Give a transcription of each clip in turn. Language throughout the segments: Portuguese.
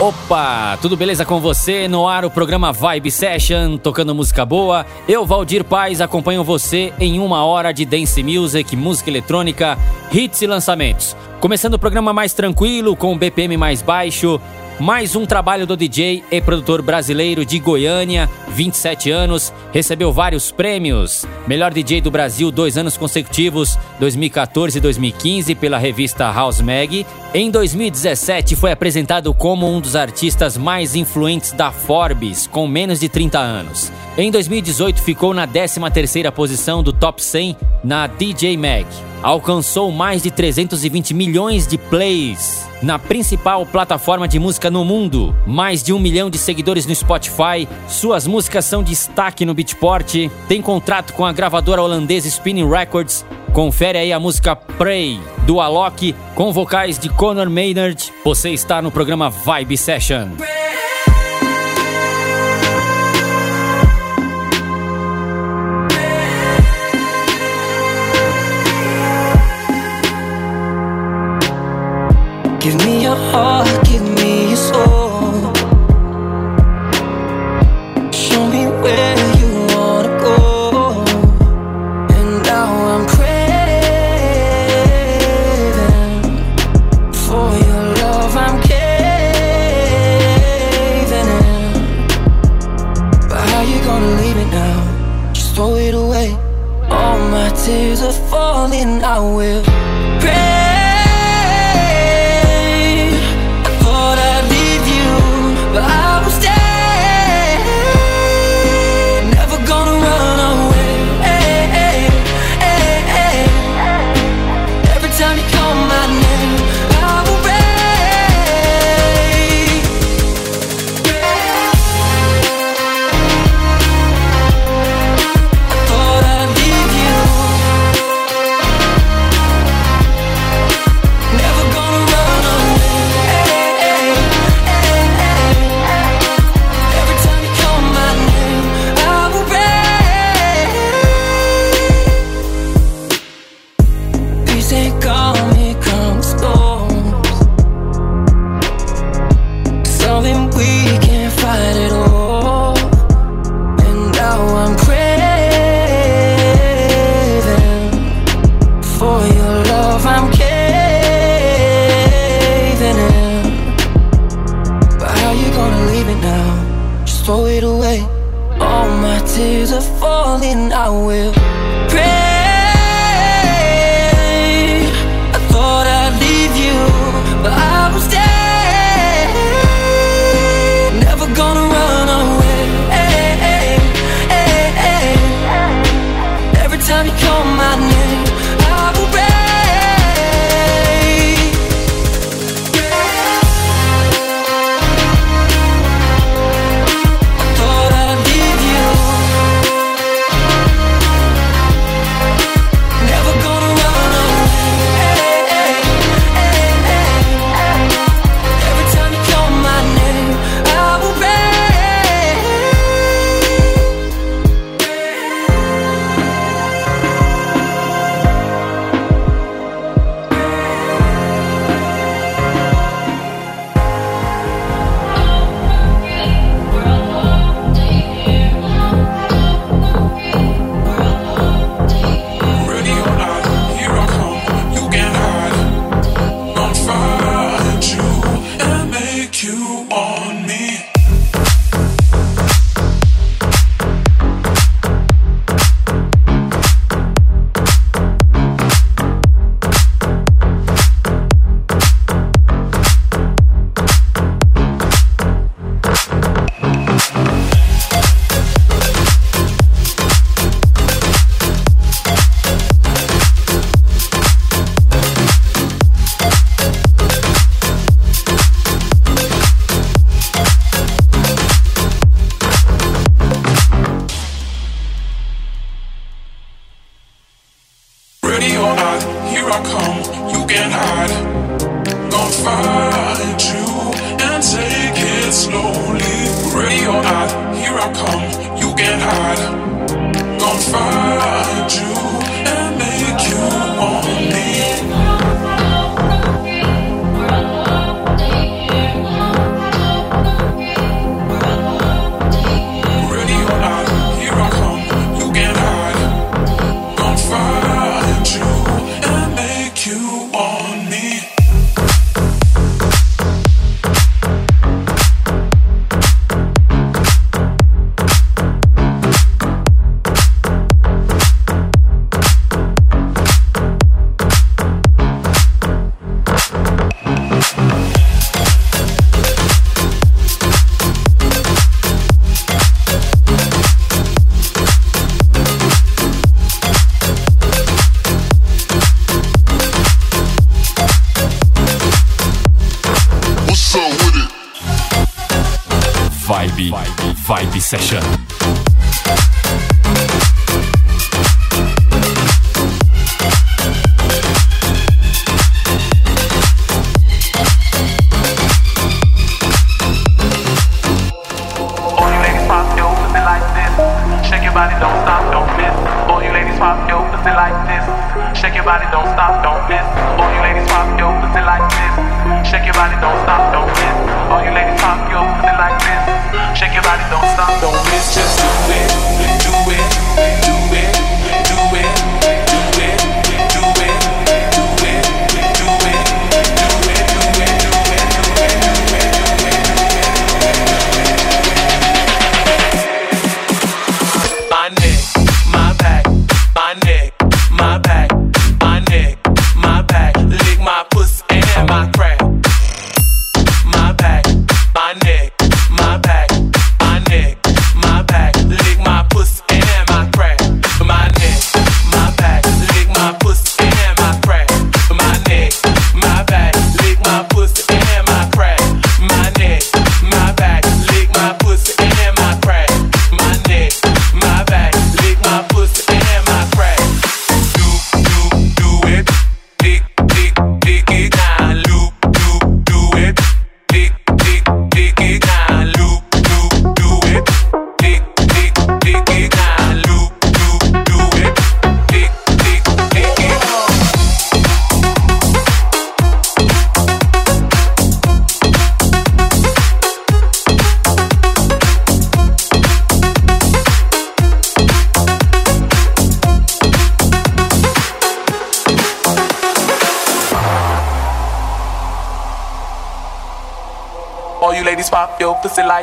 Opa, tudo beleza com você? No ar o programa Vibe Session, tocando música boa. Eu, Valdir Paz, acompanho você em uma hora de dance music, música eletrônica, hits e lançamentos. Começando o programa mais tranquilo, com o BPM mais baixo, mais um trabalho do DJ e produtor brasileiro de Goiânia, 27 anos, recebeu vários prêmios. Melhor DJ do Brasil dois anos consecutivos, 2014 e 2015, pela revista House Mag. Em 2017 foi apresentado como um dos artistas mais influentes da Forbes, com menos de 30 anos. Em 2018 ficou na 13ª posição do Top 100 na DJ Mag. Alcançou mais de 320 milhões de plays na principal plataforma de música no mundo. Mais de um milhão de seguidores no Spotify. Suas músicas são destaque no Beatport. Tem contrato com a gravadora holandesa Spinning Records. Confere aí a música Pray do Alok com vocais de Conor Maynard. Você está no programa Vibe Session. Give me your heart, give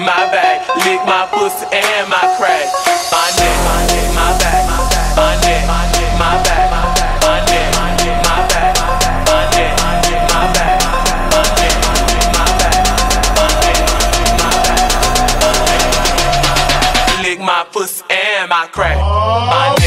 my back, lick my pussy and my crack. My neck, my neck, my back, my neck, my back, my neck, my back, my neck, my back, my pussy and my crack. My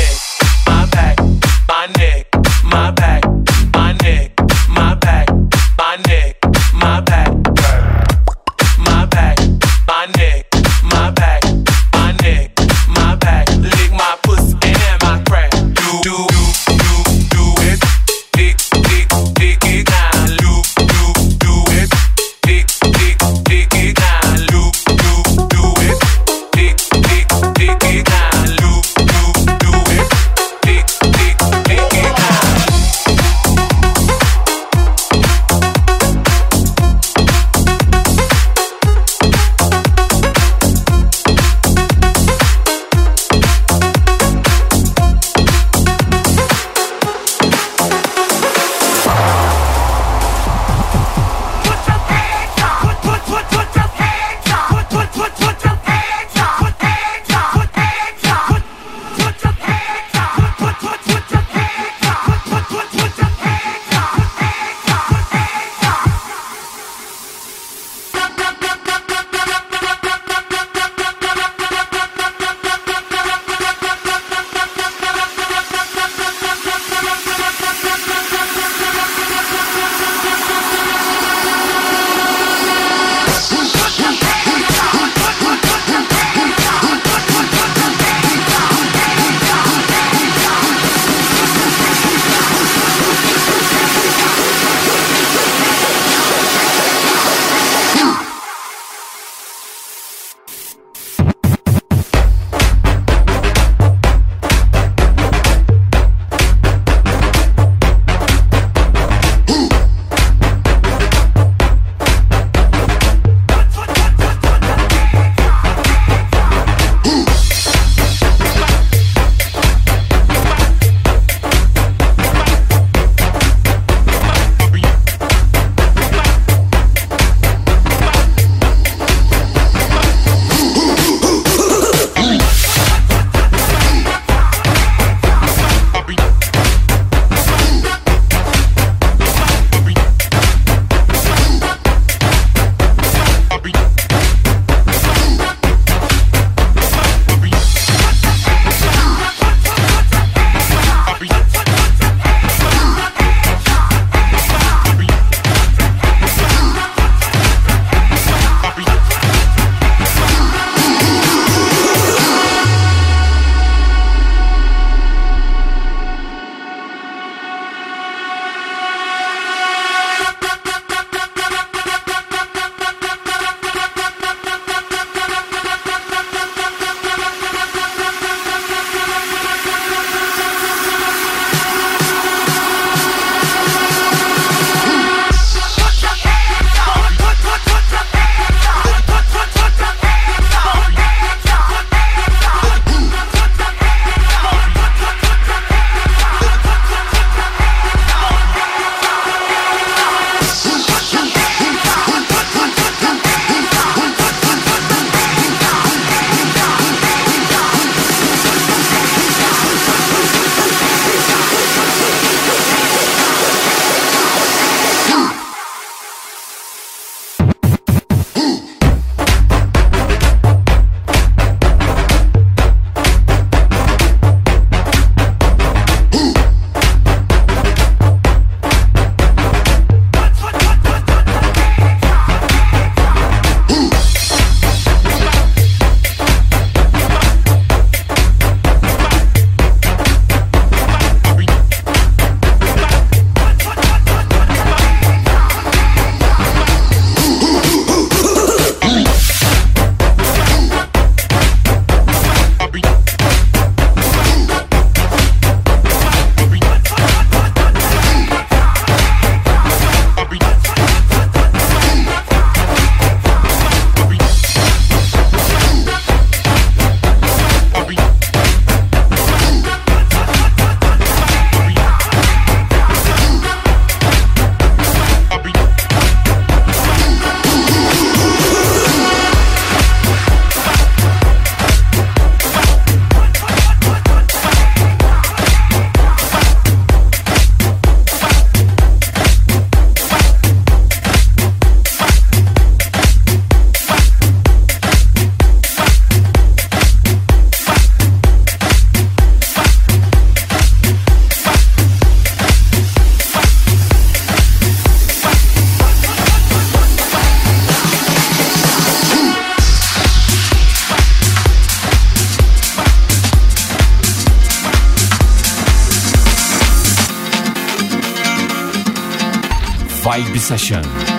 Vibe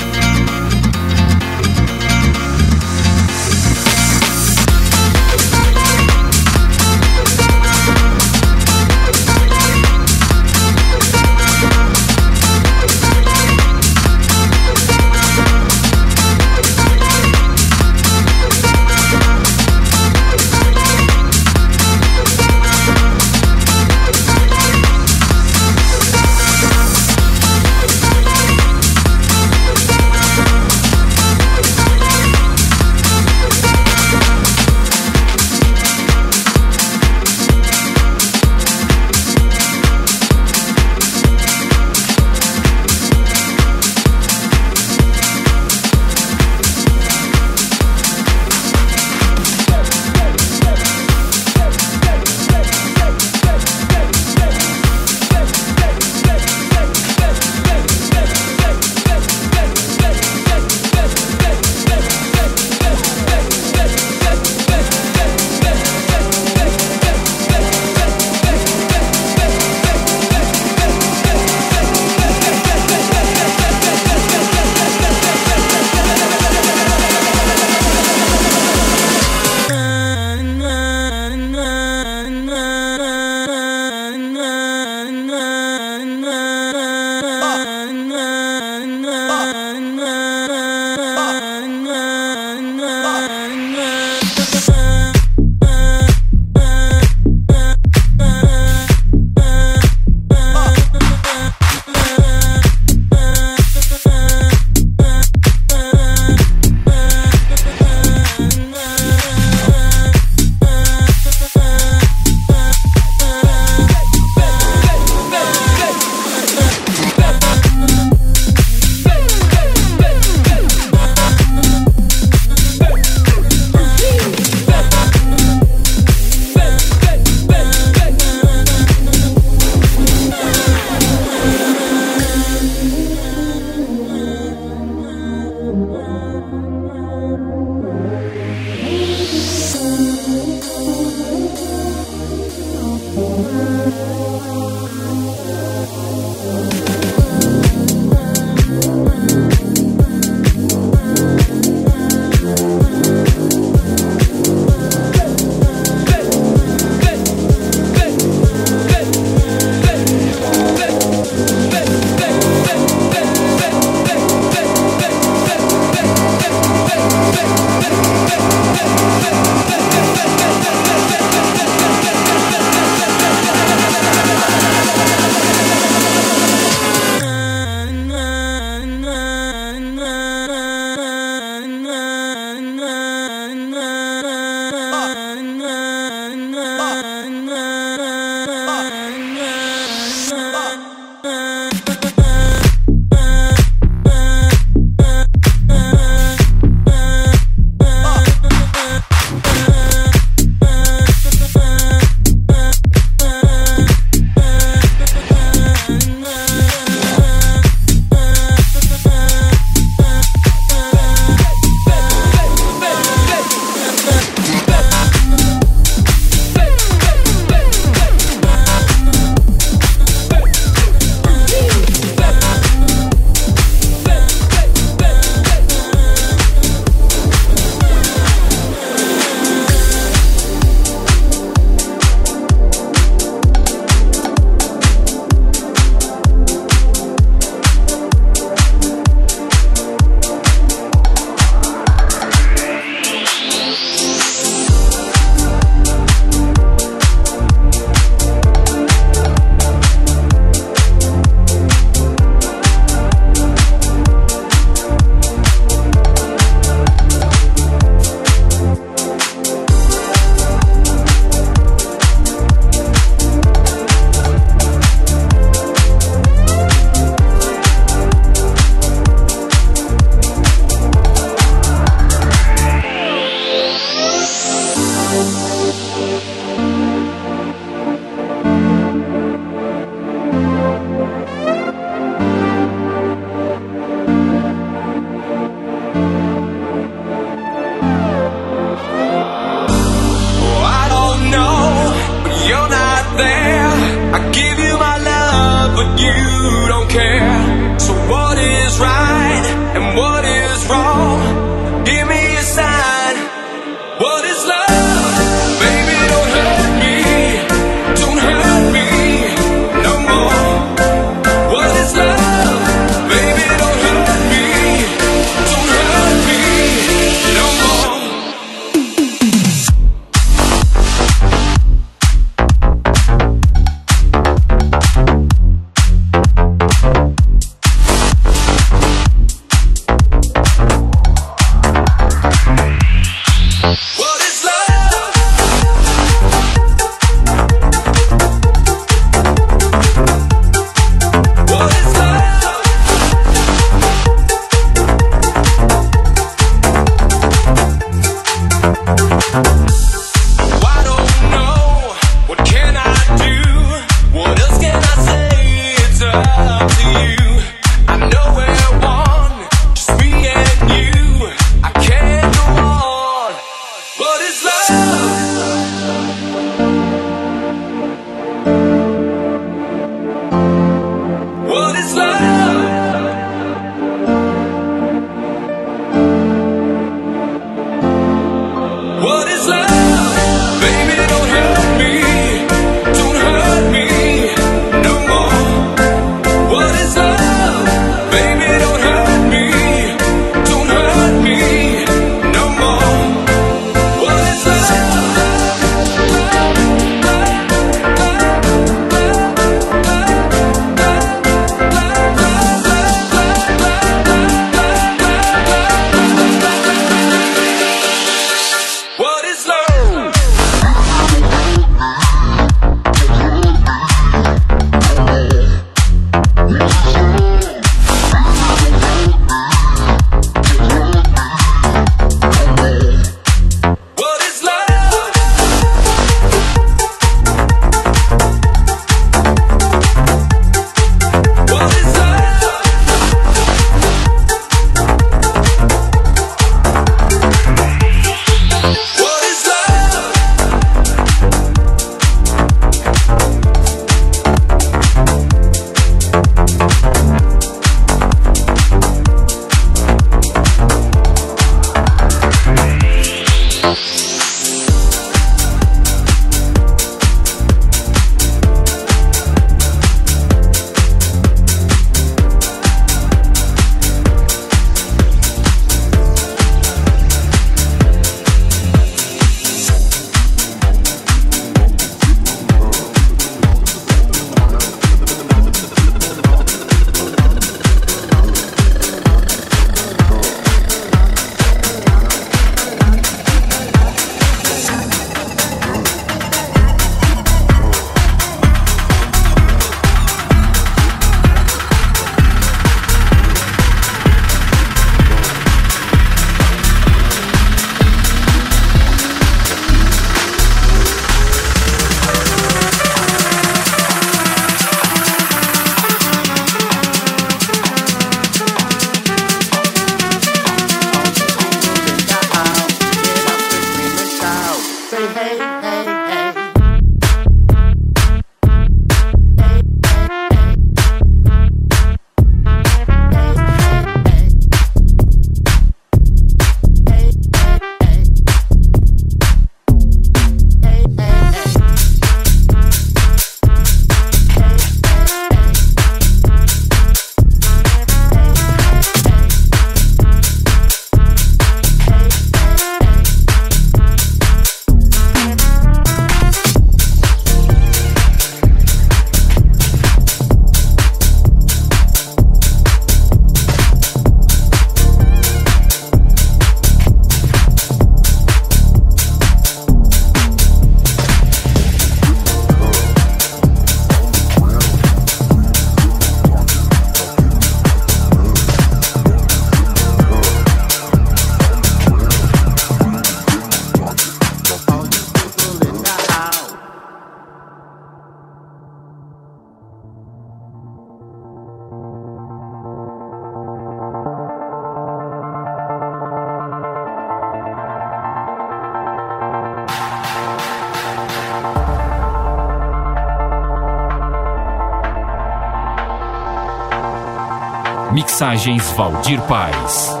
Mixagens Valdir Paz.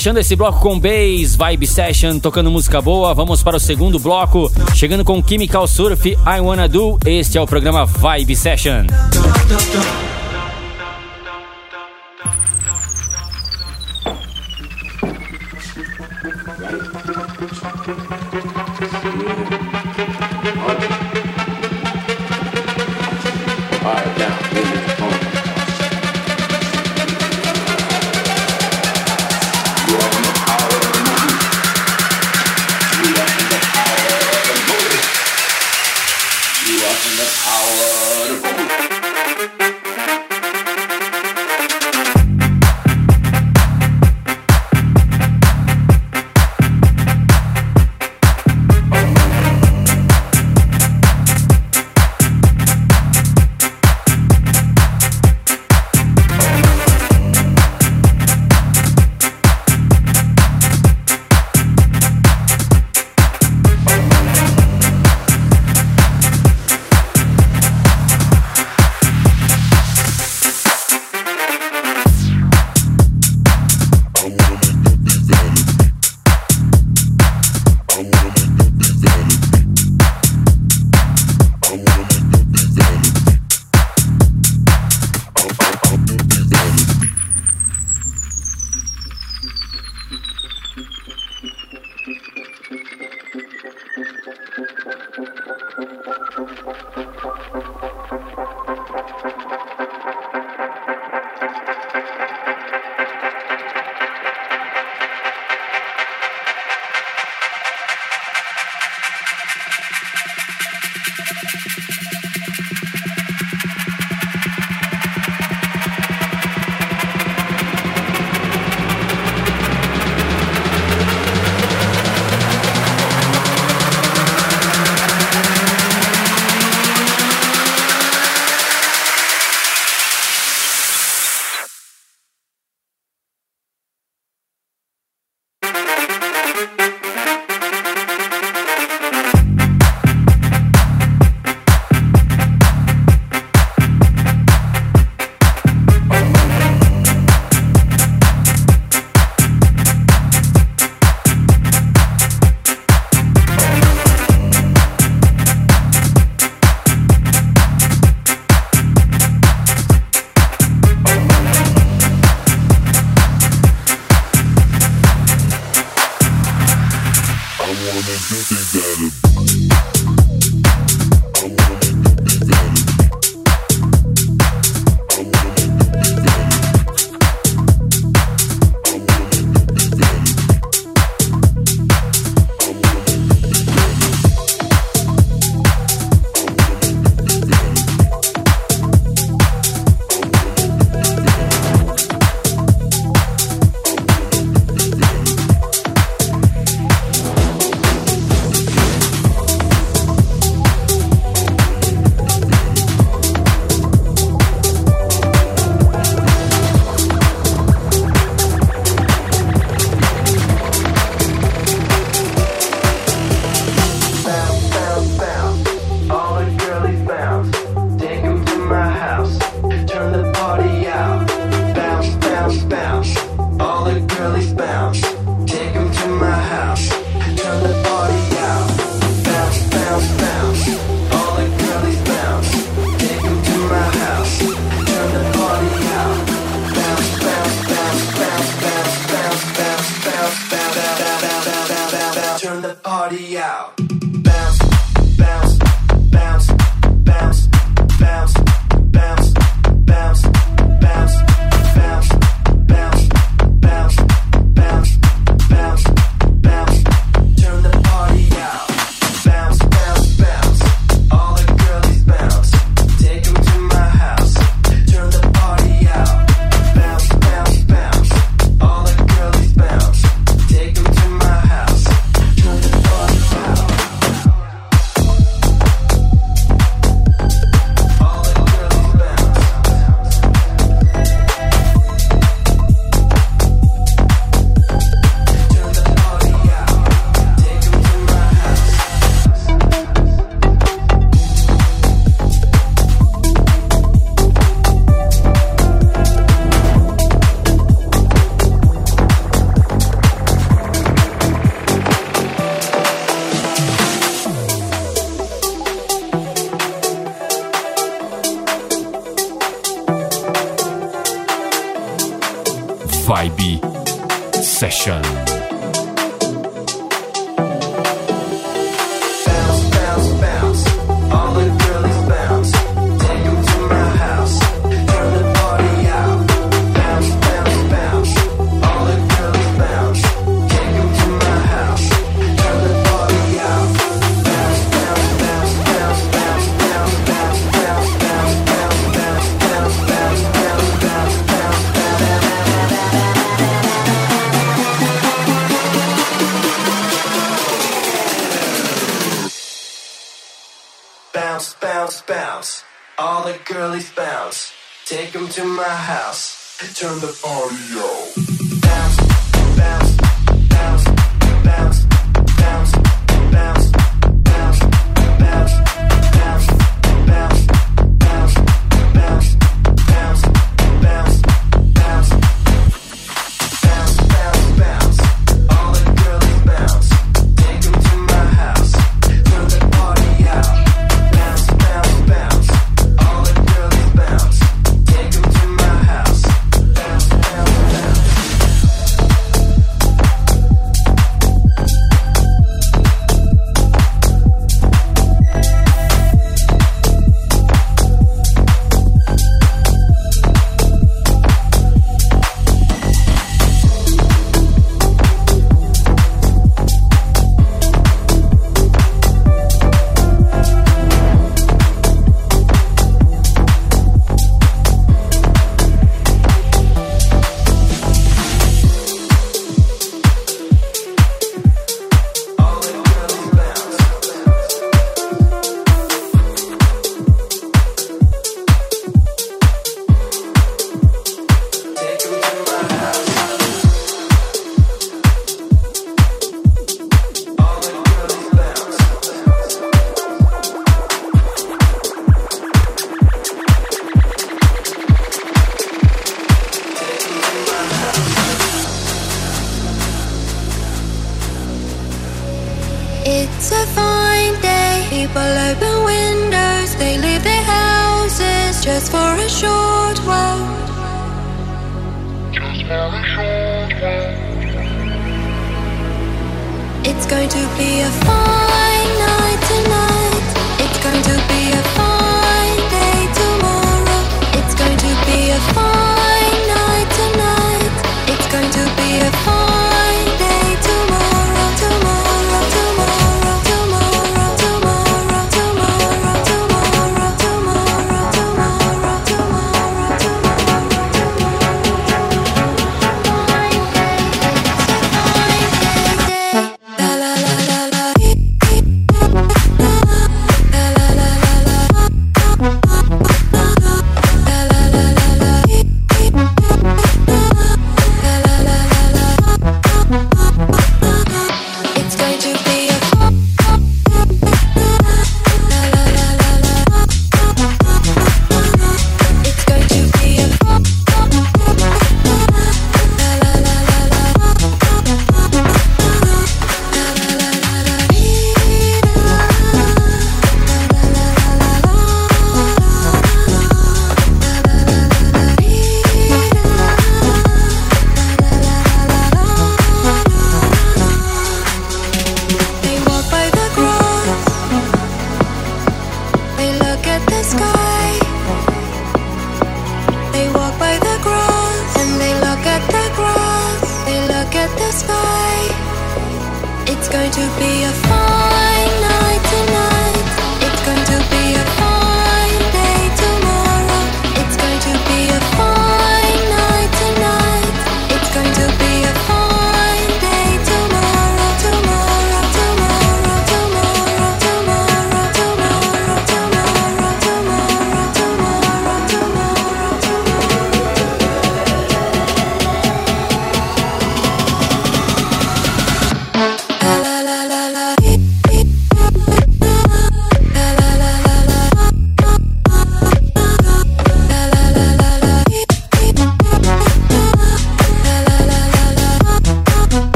Fechando esse bloco com Bass, Vibe Session, tocando música boa, vamos para o segundo bloco, chegando com Chemical Surf, I Wanna Do. Este é o programa Vibe Session.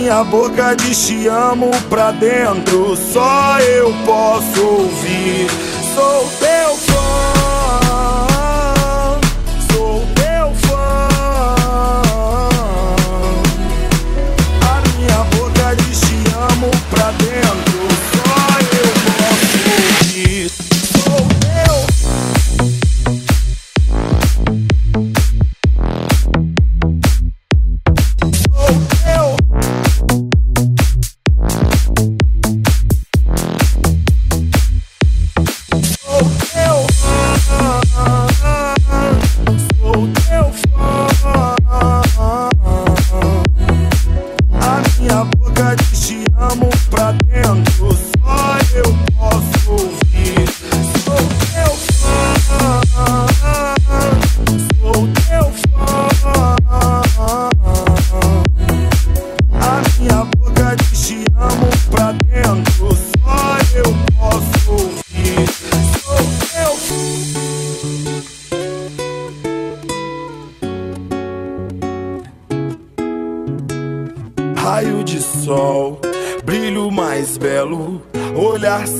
Minha boca diz te amo pra dentro, só eu posso ouvir. Sou teu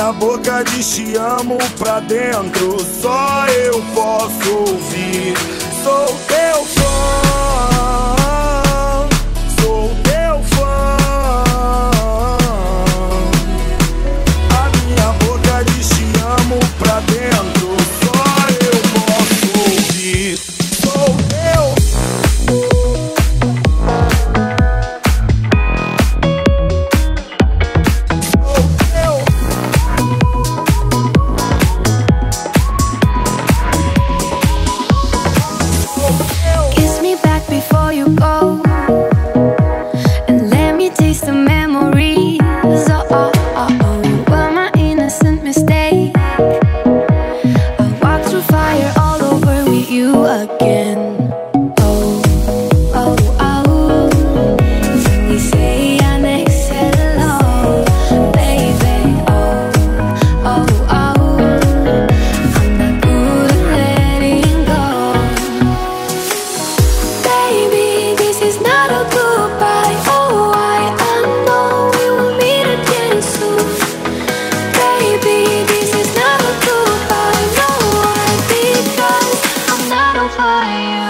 minha boca diz te amo pra dentro, só eu posso ouvir. Sou teu fã. I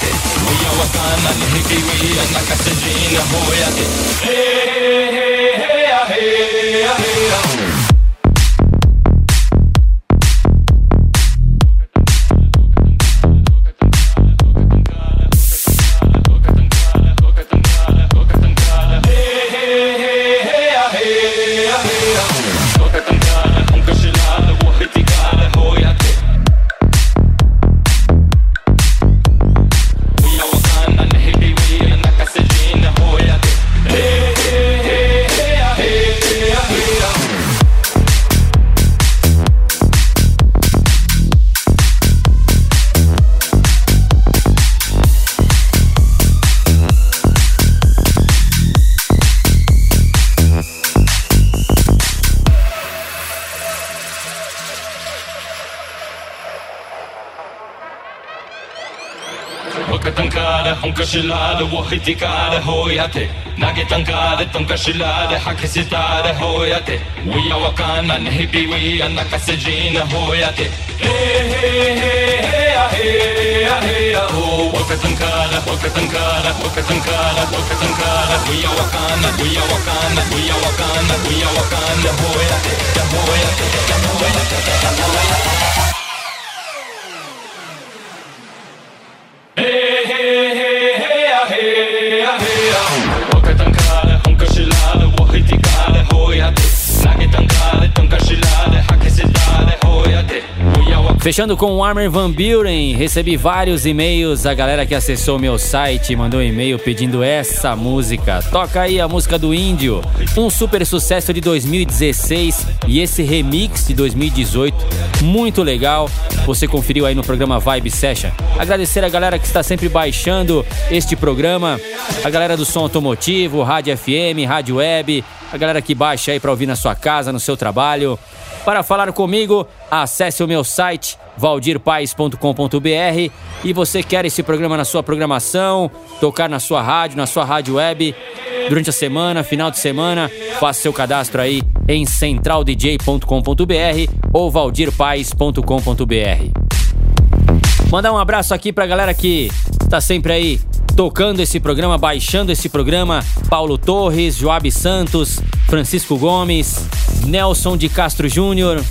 てもやわかなにへきびや泣かせじなほやてへーへーへーやへーやへーや شلال وحيتي كار هوياتي ناقي تنكار تنكا شلال حكي ستار هوياتي ويا وكان انهبي ويا نكا سجين هوياتي هي هي هي هي هي هو وكتنكار وكتنكار وكتنكار وكتنكار ويا وكان ويا وكان ويا وكان ويا وكان هوياتي هوياتي هوياتي هوياتي Fechando com o Armer Van Buren, recebi vários e-mails. A galera que acessou meu site mandou um e-mail pedindo essa música. Toca aí a música do Índio, um super sucesso de 2016 e esse remix de 2018, muito legal. Você conferiu aí no programa Vibe Session. Agradecer a galera que está sempre baixando este programa, a galera do som automotivo, rádio FM, rádio web, a galera que baixa aí para ouvir na sua casa, no seu trabalho. Para falar comigo, acesse o meu site valdirpaes.com.br e você quer esse programa na sua programação, tocar na sua rádio, na sua rádio web, durante a semana, final de semana, faça seu cadastro aí em centraldj.com.br ou valdirpaes.com.br. Mandar um abraço aqui pra galera que tá sempre aí tocando esse programa, baixando esse programa. Paulo Torres, Joab Santos, Francisco Gomes, Nelson de Castro Júnior,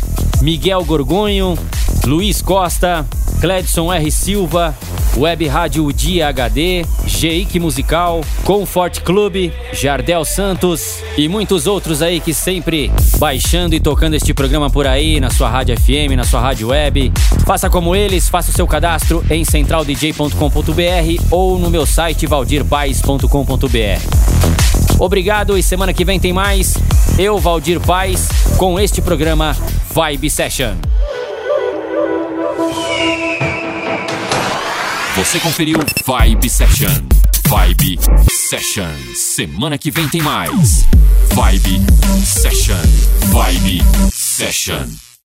Miguel Gorgonho, Luiz Costa, Cledson R. Silva, Web Rádio Dia HD, Geic Musical, Comfort Club, Jardel Santos e muitos outros aí que sempre baixando e tocando este programa por aí na sua rádio FM, na sua rádio web. Faça como eles, faça o seu cadastro em centraldj.com.br ou no meu site valdirpaes.com.br. Obrigado e semana que vem tem mais. Eu, Valdir Paz, com este programa Vibe Session. Você conferiu Vibe Session. Vibe Session. Semana que vem tem mais. Vibe Session. Vibe Session.